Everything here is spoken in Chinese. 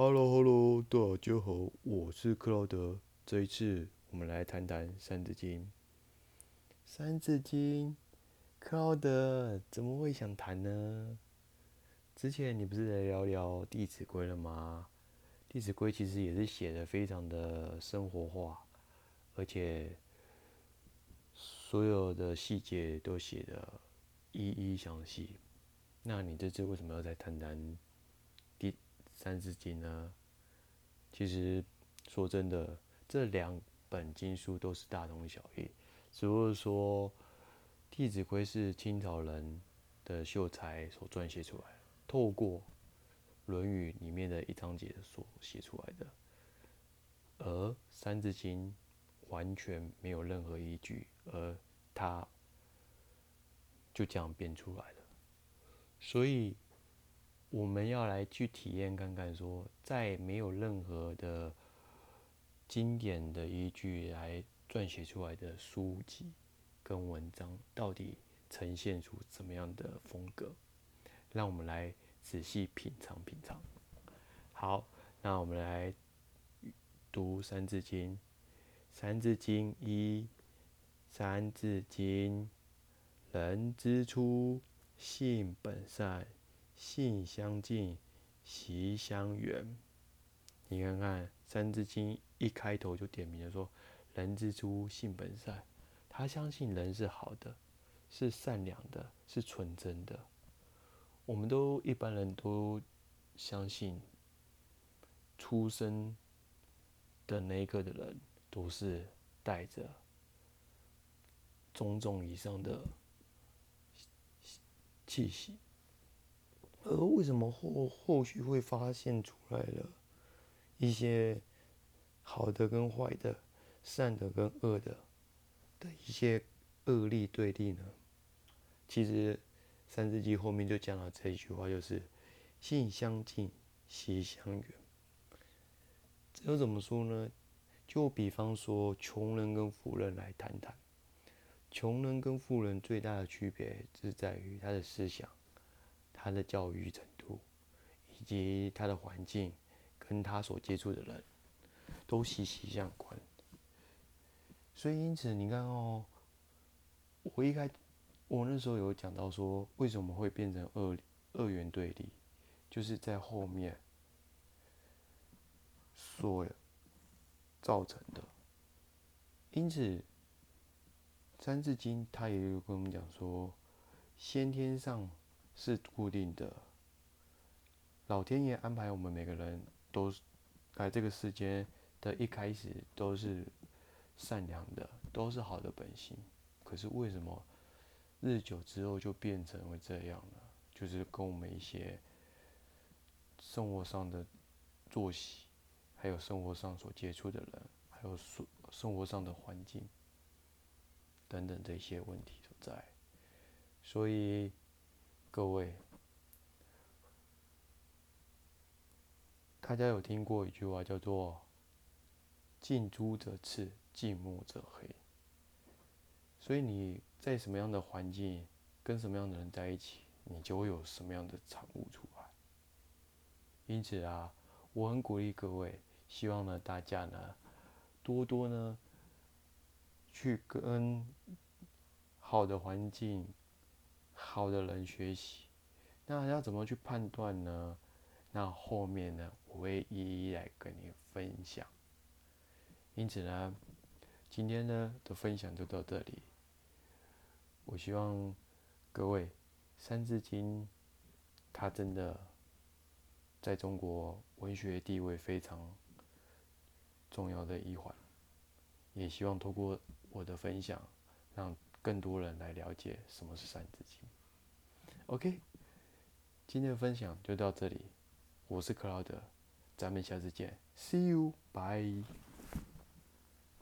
Hello Hello，大家好，我是克劳德。这一次我们来谈谈《三字经》。《三字经》，克劳德怎么会想谈呢？之前你不是来聊聊《弟子规》了吗？《弟子规》其实也是写的非常的生活化，而且所有的细节都写的一一详细。那你这次为什么要再谈谈？三字经呢，其实说真的，这两本经书都是大同小异，只不过说《弟子规》是清朝人的秀才所撰写出来，透过《论语》里面的一章节所写出来的，而《三字经》完全没有任何依据，而他就这样编出来了，所以。我们要来去体验看看，说在没有任何的经典的依据来撰写出来的书籍跟文章，到底呈现出怎么样的风格？让我们来仔细品尝品尝。好，那我们来读《三字经》。《三字经》一，《三字经》，人之初，性本善。性相近，习相远。你看看《三字经》一开头就点明了说：“人之初，性本善。”他相信人是好的，是善良的，是纯真的。我们都一般人都相信，出生的那一刻的人都是带着种种以上的气息。而为什么后后续会发现出来了一些好的跟坏的、善的跟恶的的一些恶力对立呢？其实《三字经》后面就讲了这一句话，就是“性相近，习相远”。这又怎么说呢？就比方说，穷人跟富人来谈谈，穷人跟富人最大的区别是在于他的思想。他的教育程度，以及他的环境，跟他所接触的人，都息息相关。所以，因此你看哦，我一开，我那时候有讲到说，为什么会变成二二元对立，就是在后面所造成的。因此，《三字经》它也有跟我们讲说，先天上。是固定的，老天爷安排我们每个人都来这个世间的一开始都是善良的，都是好的本性。可是为什么日久之后就变成为这样了？就是跟我们一些生活上的作息，还有生活上所接触的人，还有生生活上的环境等等这些问题所在，所以。各位，大家有听过一句话叫做“近朱者赤，近墨者黑”。所以你在什么样的环境，跟什么样的人在一起，你就会有什么样的产物出来。因此啊，我很鼓励各位，希望呢大家呢多多呢去跟好的环境。好的人学习，那要怎么去判断呢？那后面呢，我会一一来跟你分享。因此呢，今天呢的分享就到这里。我希望各位《三字经》它真的在中国文学地位非常重要的一环，也希望透过我的分享，让。更多人来了解什么是三字经。OK，今天的分享就到这里，我是克劳德，咱们下次见，See you，bye。